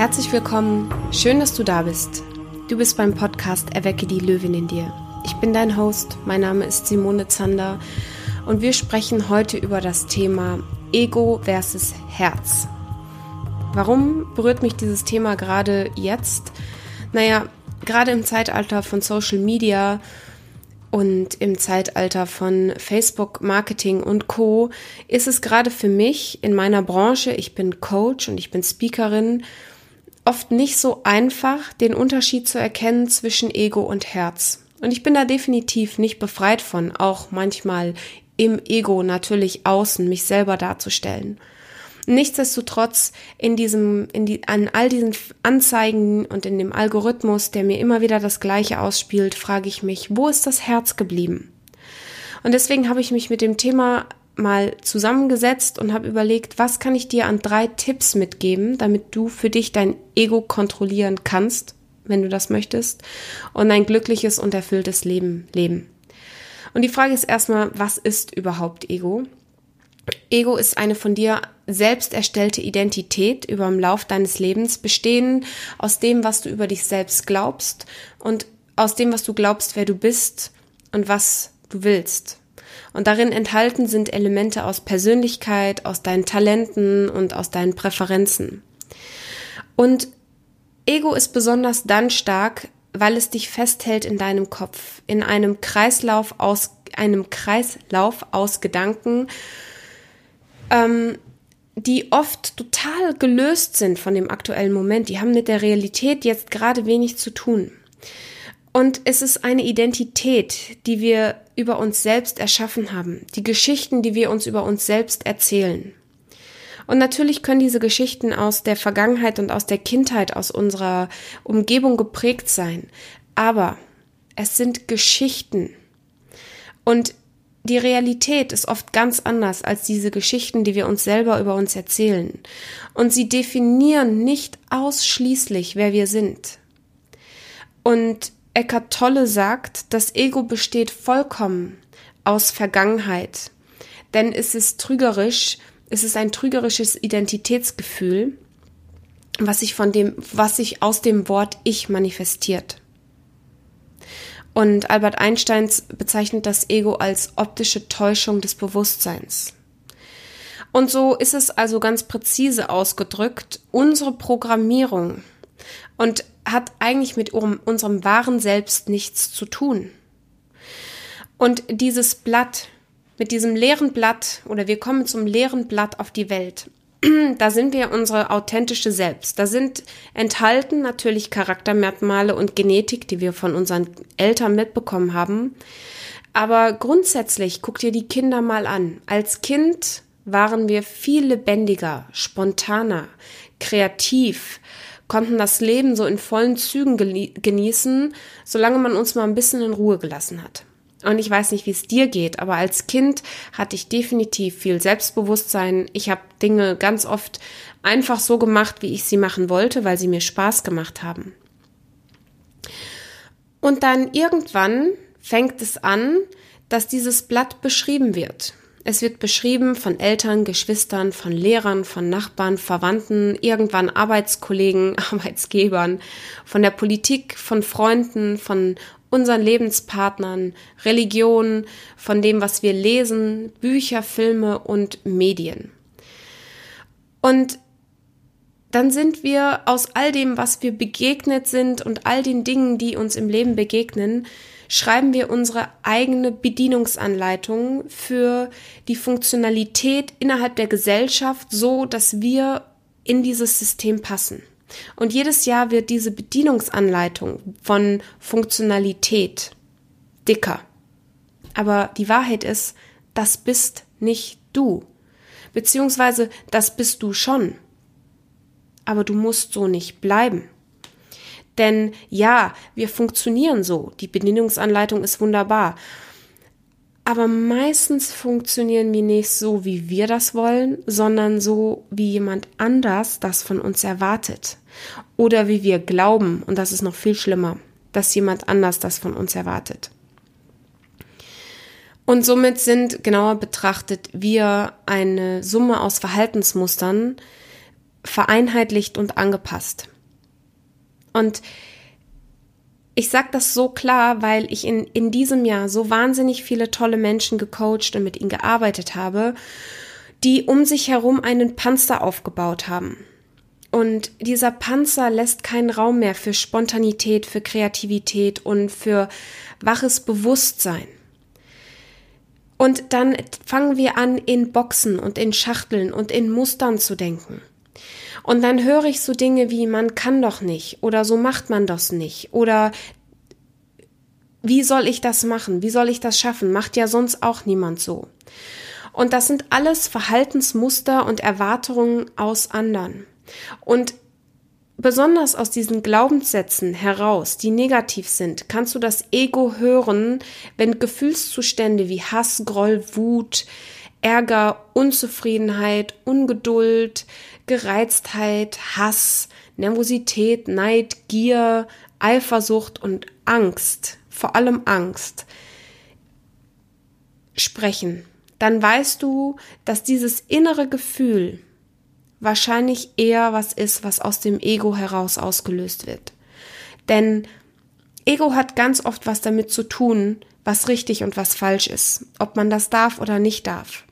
Herzlich willkommen, schön, dass du da bist. Du bist beim Podcast Erwecke die Löwin in dir. Ich bin dein Host, mein Name ist Simone Zander und wir sprechen heute über das Thema Ego versus Herz. Warum berührt mich dieses Thema gerade jetzt? Naja, gerade im Zeitalter von Social Media und im Zeitalter von Facebook, Marketing und Co ist es gerade für mich in meiner Branche, ich bin Coach und ich bin Speakerin, oft nicht so einfach, den Unterschied zu erkennen zwischen Ego und Herz. Und ich bin da definitiv nicht befreit von, auch manchmal im Ego natürlich außen mich selber darzustellen. Nichtsdestotrotz in diesem, in die, an all diesen Anzeigen und in dem Algorithmus, der mir immer wieder das Gleiche ausspielt, frage ich mich, wo ist das Herz geblieben? Und deswegen habe ich mich mit dem Thema mal zusammengesetzt und habe überlegt, was kann ich dir an drei Tipps mitgeben, damit du für dich dein Ego kontrollieren kannst, wenn du das möchtest, und ein glückliches und erfülltes Leben leben. Und die Frage ist erstmal, was ist überhaupt Ego? Ego ist eine von dir selbst erstellte Identität über im Lauf deines Lebens, bestehen aus dem, was du über dich selbst glaubst und aus dem, was du glaubst, wer du bist und was du willst. Und darin enthalten sind Elemente aus Persönlichkeit, aus deinen Talenten und aus deinen Präferenzen. Und Ego ist besonders dann stark, weil es dich festhält in deinem Kopf, in einem Kreislauf aus einem Kreislauf aus Gedanken, ähm, die oft total gelöst sind von dem aktuellen Moment. Die haben mit der Realität jetzt gerade wenig zu tun. Und es ist eine Identität, die wir über uns selbst erschaffen haben, die Geschichten, die wir uns über uns selbst erzählen. Und natürlich können diese Geschichten aus der Vergangenheit und aus der Kindheit, aus unserer Umgebung geprägt sein. Aber es sind Geschichten. Und die Realität ist oft ganz anders als diese Geschichten, die wir uns selber über uns erzählen. Und sie definieren nicht ausschließlich, wer wir sind. Und Eckhart Tolle sagt, das Ego besteht vollkommen aus Vergangenheit. Denn es ist trügerisch, es ist ein trügerisches Identitätsgefühl, was sich von dem, was sich aus dem Wort Ich manifestiert. Und Albert Einstein bezeichnet das Ego als optische Täuschung des Bewusstseins. Und so ist es also ganz präzise ausgedrückt, unsere Programmierung und hat eigentlich mit unserem wahren Selbst nichts zu tun. Und dieses Blatt, mit diesem leeren Blatt oder wir kommen zum leeren Blatt auf die Welt. Da sind wir unsere authentische Selbst. Da sind enthalten natürlich Charaktermerkmale und Genetik, die wir von unseren Eltern mitbekommen haben. Aber grundsätzlich guck dir die Kinder mal an. Als Kind waren wir viel lebendiger, spontaner, kreativ, konnten das Leben so in vollen Zügen genießen, solange man uns mal ein bisschen in Ruhe gelassen hat. Und ich weiß nicht, wie es dir geht, aber als Kind hatte ich definitiv viel Selbstbewusstsein. Ich habe Dinge ganz oft einfach so gemacht, wie ich sie machen wollte, weil sie mir Spaß gemacht haben. Und dann irgendwann fängt es an, dass dieses Blatt beschrieben wird. Es wird beschrieben von Eltern, Geschwistern, von Lehrern, von Nachbarn, Verwandten, irgendwann Arbeitskollegen, Arbeitsgebern, von der Politik, von Freunden, von unseren Lebenspartnern, Religion, von dem, was wir lesen, Bücher, Filme und Medien. Und dann sind wir aus all dem, was wir begegnet sind und all den Dingen, die uns im Leben begegnen, schreiben wir unsere eigene Bedienungsanleitung für die Funktionalität innerhalb der Gesellschaft so, dass wir in dieses System passen. Und jedes Jahr wird diese Bedienungsanleitung von Funktionalität dicker. Aber die Wahrheit ist, das bist nicht du. Beziehungsweise das bist du schon. Aber du musst so nicht bleiben. Denn ja, wir funktionieren so. Die Bedienungsanleitung ist wunderbar. Aber meistens funktionieren wir nicht so, wie wir das wollen, sondern so, wie jemand anders das von uns erwartet. Oder wie wir glauben, und das ist noch viel schlimmer, dass jemand anders das von uns erwartet. Und somit sind genauer betrachtet wir eine Summe aus Verhaltensmustern, vereinheitlicht und angepasst. Und ich sage das so klar, weil ich in, in diesem Jahr so wahnsinnig viele tolle Menschen gecoacht und mit ihnen gearbeitet habe, die um sich herum einen Panzer aufgebaut haben. Und dieser Panzer lässt keinen Raum mehr für Spontanität, für Kreativität und für waches Bewusstsein. Und dann fangen wir an, in Boxen und in Schachteln und in Mustern zu denken. Und dann höre ich so Dinge wie man kann doch nicht oder so macht man das nicht oder wie soll ich das machen? Wie soll ich das schaffen? Macht ja sonst auch niemand so. Und das sind alles Verhaltensmuster und Erwartungen aus anderen. Und besonders aus diesen Glaubenssätzen heraus, die negativ sind, kannst du das Ego hören, wenn Gefühlszustände wie Hass, Groll, Wut, Ärger, Unzufriedenheit, Ungeduld, Gereiztheit, Hass, Nervosität, Neid, Gier, Eifersucht und Angst, vor allem Angst, sprechen, dann weißt du, dass dieses innere Gefühl wahrscheinlich eher was ist, was aus dem Ego heraus ausgelöst wird. Denn Ego hat ganz oft was damit zu tun, was richtig und was falsch ist, ob man das darf oder nicht darf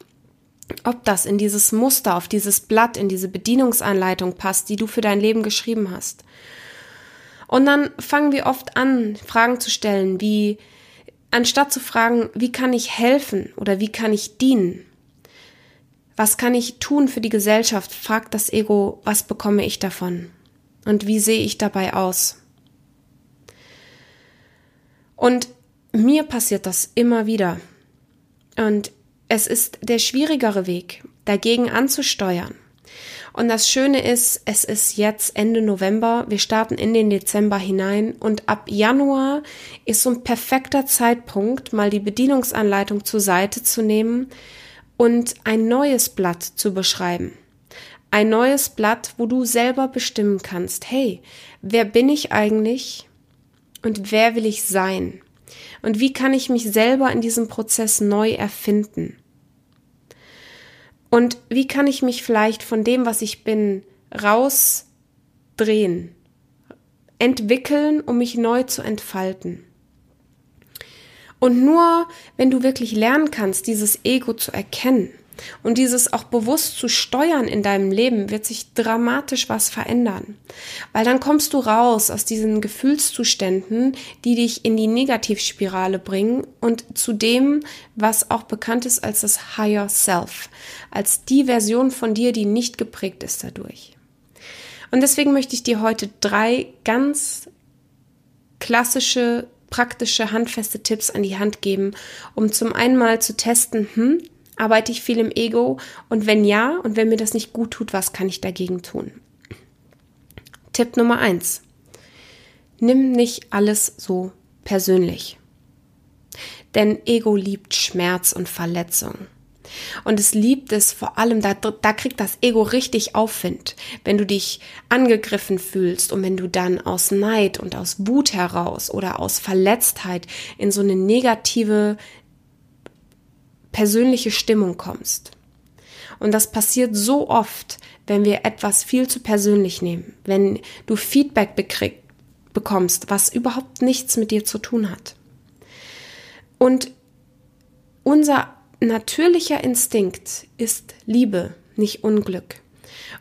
ob das in dieses Muster, auf dieses Blatt, in diese Bedienungsanleitung passt, die du für dein Leben geschrieben hast. Und dann fangen wir oft an, Fragen zu stellen, wie, anstatt zu fragen, wie kann ich helfen oder wie kann ich dienen? Was kann ich tun für die Gesellschaft? fragt das Ego, was bekomme ich davon? Und wie sehe ich dabei aus? Und mir passiert das immer wieder. Und es ist der schwierigere Weg, dagegen anzusteuern. Und das Schöne ist, es ist jetzt Ende November, wir starten in den Dezember hinein und ab Januar ist so ein perfekter Zeitpunkt, mal die Bedienungsanleitung zur Seite zu nehmen und ein neues Blatt zu beschreiben. Ein neues Blatt, wo du selber bestimmen kannst, hey, wer bin ich eigentlich und wer will ich sein? Und wie kann ich mich selber in diesem Prozess neu erfinden? Und wie kann ich mich vielleicht von dem, was ich bin, rausdrehen, entwickeln, um mich neu zu entfalten? Und nur wenn du wirklich lernen kannst, dieses Ego zu erkennen und dieses auch bewusst zu steuern in deinem Leben, wird sich dramatisch was verändern. Weil dann kommst du raus aus diesen Gefühlszuständen, die dich in die Negativspirale bringen und zu dem, was auch bekannt ist als das Higher Self, als die Version von dir, die nicht geprägt ist dadurch. Und deswegen möchte ich dir heute drei ganz klassische praktische, handfeste Tipps an die Hand geben, um zum einen mal zu testen, hm, arbeite ich viel im Ego und wenn ja und wenn mir das nicht gut tut, was kann ich dagegen tun? Tipp Nummer eins: Nimm nicht alles so persönlich. Denn Ego liebt Schmerz und Verletzung. Und es liebt es vor allem, da, da kriegt das Ego richtig Aufwind, wenn du dich angegriffen fühlst und wenn du dann aus Neid und aus Wut heraus oder aus Verletztheit in so eine negative persönliche Stimmung kommst. Und das passiert so oft, wenn wir etwas viel zu persönlich nehmen, wenn du Feedback bekommst, was überhaupt nichts mit dir zu tun hat. Und unser natürlicher Instinkt ist Liebe, nicht Unglück.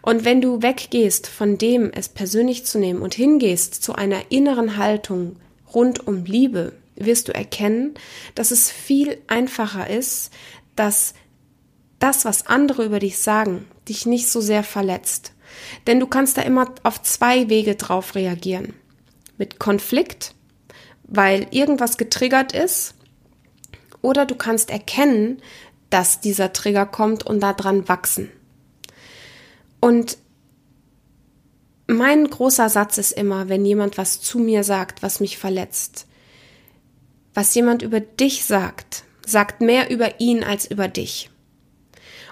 Und wenn du weggehst von dem, es persönlich zu nehmen und hingehst zu einer inneren Haltung rund um Liebe, wirst du erkennen, dass es viel einfacher ist, dass das, was andere über dich sagen, dich nicht so sehr verletzt. Denn du kannst da immer auf zwei Wege drauf reagieren. Mit Konflikt, weil irgendwas getriggert ist oder du kannst erkennen, dass dieser Trigger kommt und daran wachsen. Und mein großer Satz ist immer, wenn jemand was zu mir sagt, was mich verletzt. Was jemand über dich sagt, sagt mehr über ihn als über dich.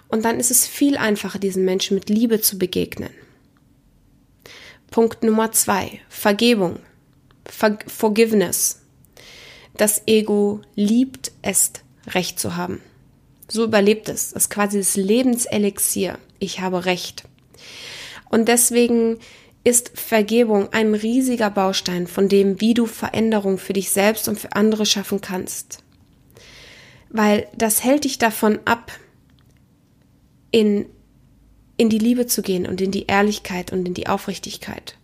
Und dann ist es viel einfacher, diesen Menschen mit Liebe zu begegnen. Punkt Nummer zwei, Vergebung. Forgiveness. Das Ego liebt es, Recht zu haben. So überlebt es. Das ist quasi das Lebenselixier. Ich habe Recht. Und deswegen ist Vergebung ein riesiger Baustein von dem, wie du Veränderung für dich selbst und für andere schaffen kannst. Weil das hält dich davon ab, in, in die Liebe zu gehen und in die Ehrlichkeit und in die Aufrichtigkeit.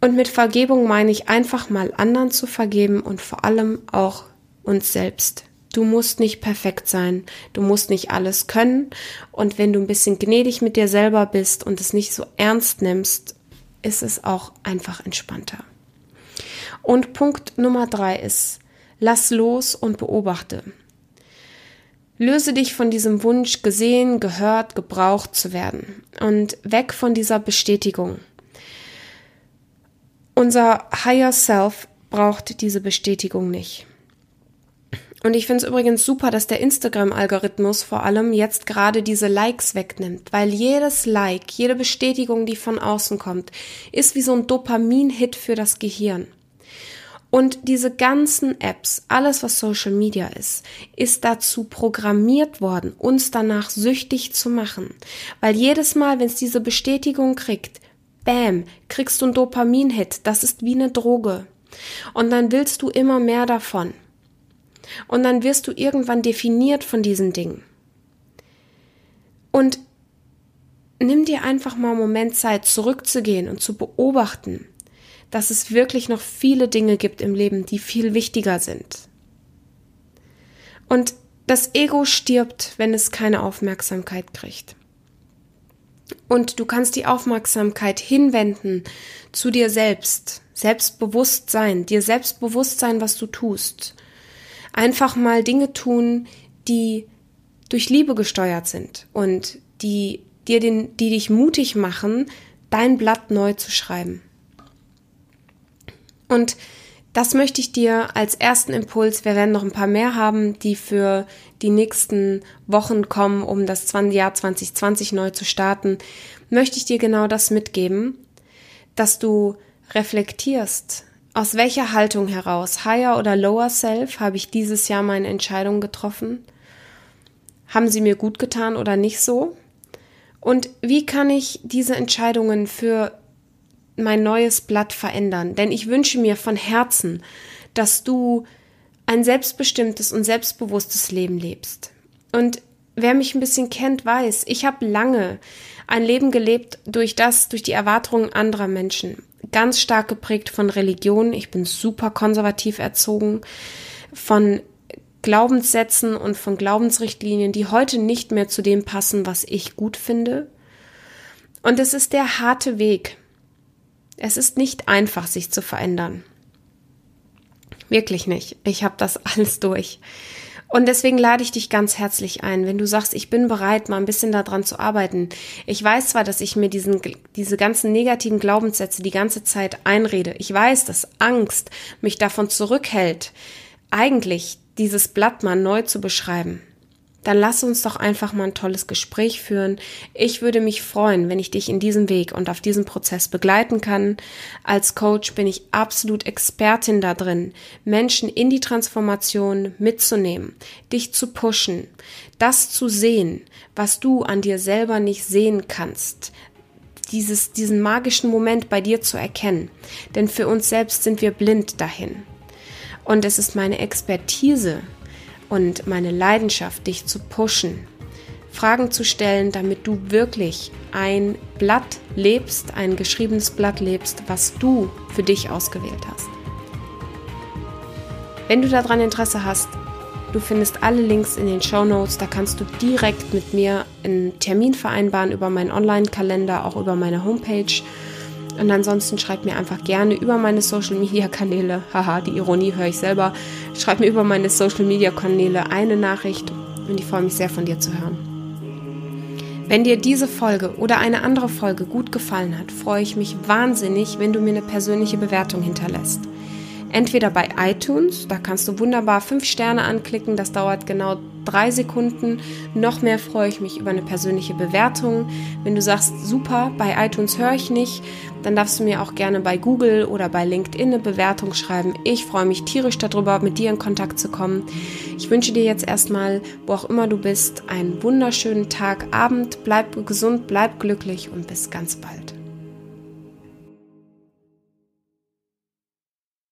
Und mit Vergebung meine ich einfach mal anderen zu vergeben und vor allem auch uns selbst. Du musst nicht perfekt sein, du musst nicht alles können und wenn du ein bisschen gnädig mit dir selber bist und es nicht so ernst nimmst, ist es auch einfach entspannter. Und Punkt Nummer drei ist, lass los und beobachte. Löse dich von diesem Wunsch, gesehen, gehört, gebraucht zu werden und weg von dieser Bestätigung. Unser Higher Self braucht diese Bestätigung nicht. Und ich finde es übrigens super, dass der Instagram-Algorithmus vor allem jetzt gerade diese Likes wegnimmt, weil jedes Like, jede Bestätigung, die von außen kommt, ist wie so ein Dopamin-Hit für das Gehirn. Und diese ganzen Apps, alles was Social Media ist, ist dazu programmiert worden, uns danach süchtig zu machen. Weil jedes Mal, wenn es diese Bestätigung kriegt, bam, kriegst du einen Dopamin-Hit. Das ist wie eine Droge. Und dann willst du immer mehr davon. Und dann wirst du irgendwann definiert von diesen Dingen. Und nimm dir einfach mal einen Moment Zeit, zurückzugehen und zu beobachten, dass es wirklich noch viele Dinge gibt im Leben, die viel wichtiger sind. Und das Ego stirbt, wenn es keine Aufmerksamkeit kriegt. Und du kannst die Aufmerksamkeit hinwenden zu dir selbst, Selbstbewusstsein, dir Selbstbewusstsein, was du tust. Einfach mal Dinge tun, die durch Liebe gesteuert sind und die dir den, die dich mutig machen, dein Blatt neu zu schreiben. Und das möchte ich dir als ersten Impuls, wir werden noch ein paar mehr haben, die für die nächsten Wochen kommen, um das Jahr 2020 neu zu starten, möchte ich dir genau das mitgeben, dass du reflektierst, aus welcher Haltung heraus, higher oder lower self, habe ich dieses Jahr meine Entscheidung getroffen? Haben sie mir gut getan oder nicht so? Und wie kann ich diese Entscheidungen für mein neues Blatt verändern. Denn ich wünsche mir von Herzen, dass du ein selbstbestimmtes und selbstbewusstes Leben lebst. Und wer mich ein bisschen kennt, weiß, ich habe lange ein Leben gelebt durch das, durch die Erwartungen anderer Menschen. Ganz stark geprägt von Religion. Ich bin super konservativ erzogen, von Glaubenssätzen und von Glaubensrichtlinien, die heute nicht mehr zu dem passen, was ich gut finde. Und es ist der harte Weg, es ist nicht einfach, sich zu verändern. Wirklich nicht. Ich habe das alles durch. Und deswegen lade ich dich ganz herzlich ein, wenn du sagst, ich bin bereit, mal ein bisschen daran zu arbeiten. Ich weiß zwar, dass ich mir diesen, diese ganzen negativen Glaubenssätze die ganze Zeit einrede. Ich weiß, dass Angst mich davon zurückhält, eigentlich dieses Blatt mal neu zu beschreiben dann lass uns doch einfach mal ein tolles Gespräch führen. Ich würde mich freuen, wenn ich dich in diesem Weg und auf diesem Prozess begleiten kann. Als Coach bin ich absolut Expertin da drin, Menschen in die Transformation mitzunehmen, dich zu pushen, das zu sehen, was du an dir selber nicht sehen kannst, dieses, diesen magischen Moment bei dir zu erkennen. Denn für uns selbst sind wir blind dahin. Und es ist meine Expertise, und meine Leidenschaft, dich zu pushen, Fragen zu stellen, damit du wirklich ein Blatt lebst, ein geschriebenes Blatt lebst, was du für dich ausgewählt hast. Wenn du daran Interesse hast, du findest alle Links in den Show Notes, da kannst du direkt mit mir einen Termin vereinbaren über meinen Online-Kalender, auch über meine Homepage. Und ansonsten schreib mir einfach gerne über meine Social Media Kanäle, haha, die Ironie höre ich selber, schreib mir über meine Social Media Kanäle eine Nachricht und ich freue mich sehr von dir zu hören. Wenn dir diese Folge oder eine andere Folge gut gefallen hat, freue ich mich wahnsinnig, wenn du mir eine persönliche Bewertung hinterlässt. Entweder bei iTunes, da kannst du wunderbar fünf Sterne anklicken, das dauert genau drei Sekunden. Noch mehr freue ich mich über eine persönliche Bewertung. Wenn du sagst, super, bei iTunes höre ich nicht, dann darfst du mir auch gerne bei Google oder bei LinkedIn eine Bewertung schreiben. Ich freue mich tierisch darüber, mit dir in Kontakt zu kommen. Ich wünsche dir jetzt erstmal, wo auch immer du bist, einen wunderschönen Tag, Abend. Bleib gesund, bleib glücklich und bis ganz bald.